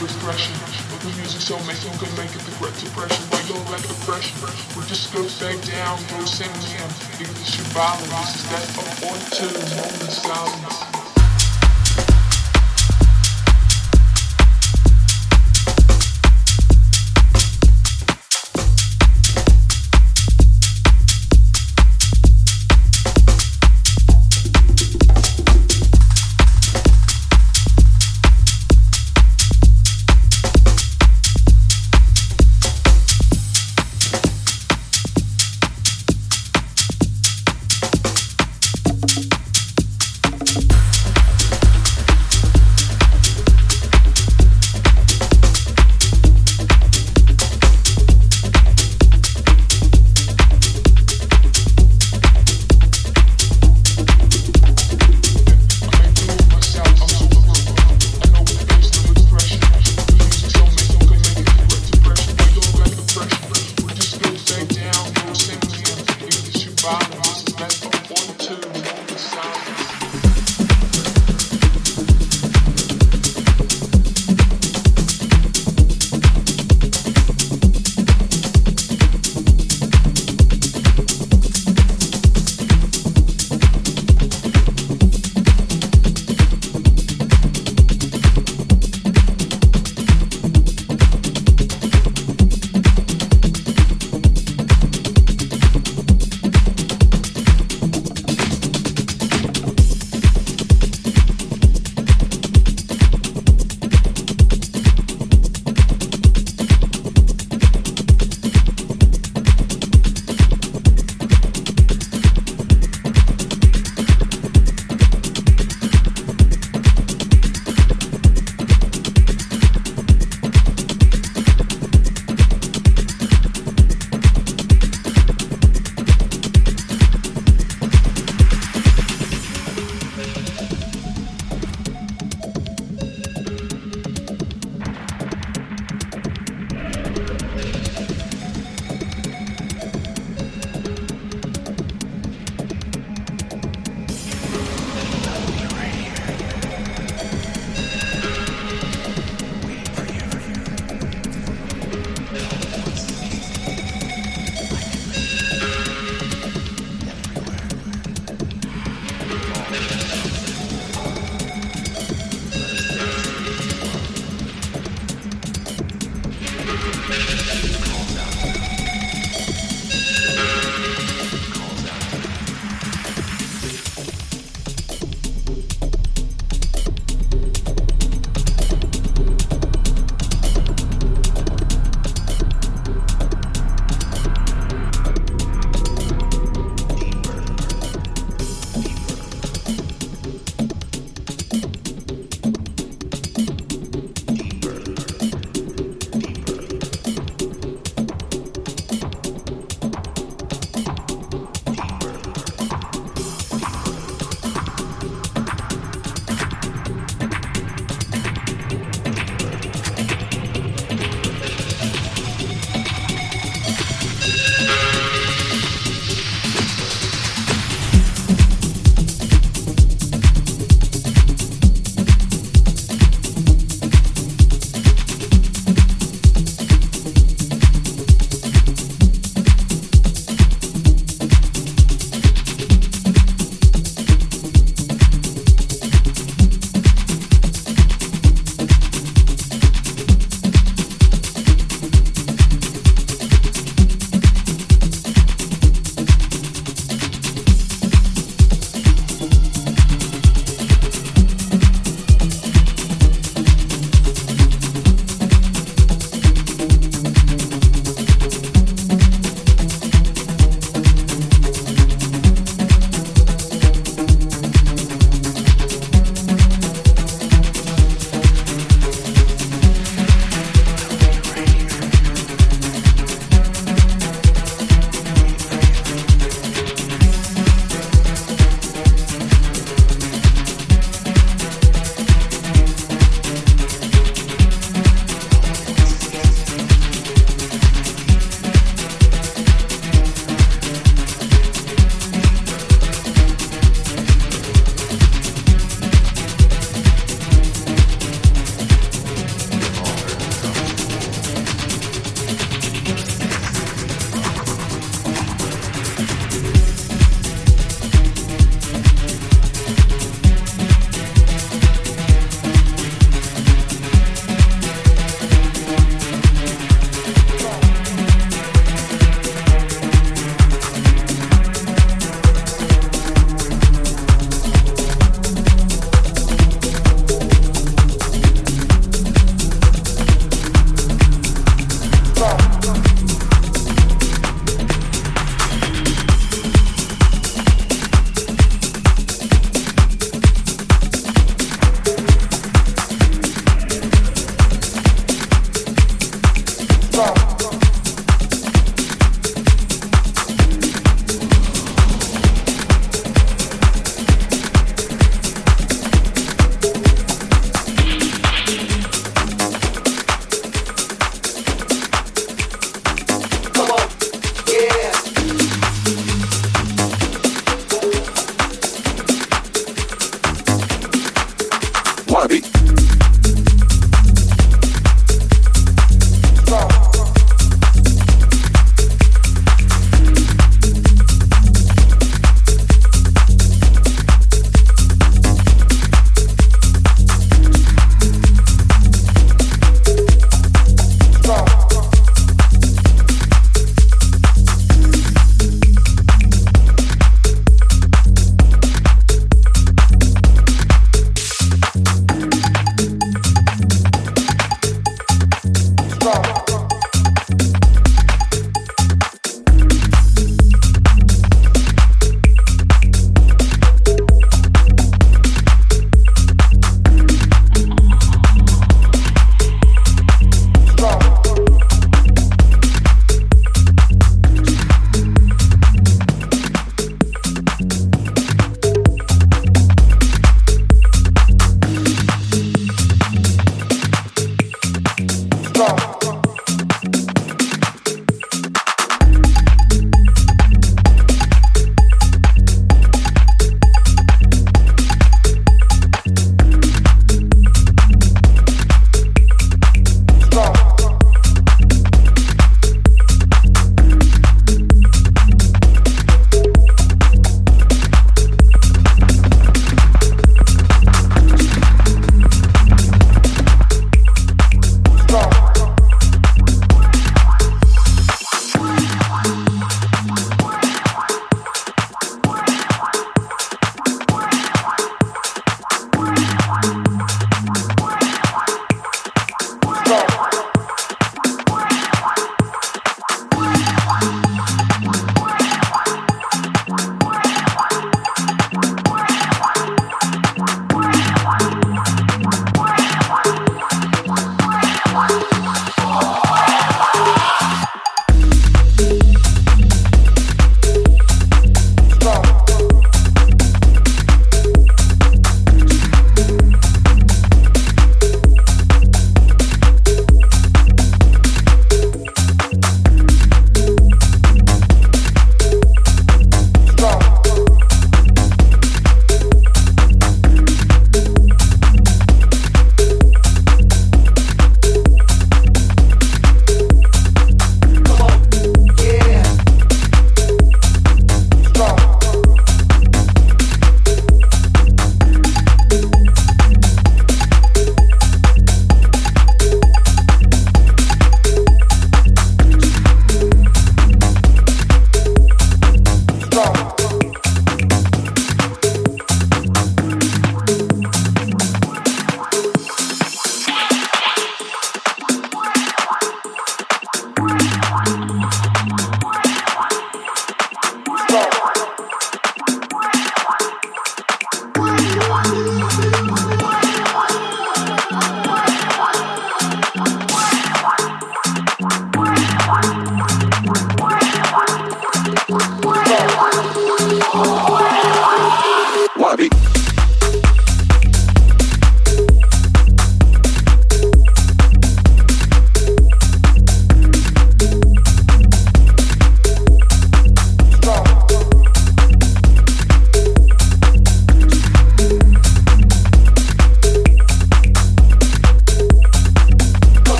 Repression, but the music so make you can make it the great depression. You like depression? We just go back down, go sing again. Because this is violence. Is that up on two moment silence.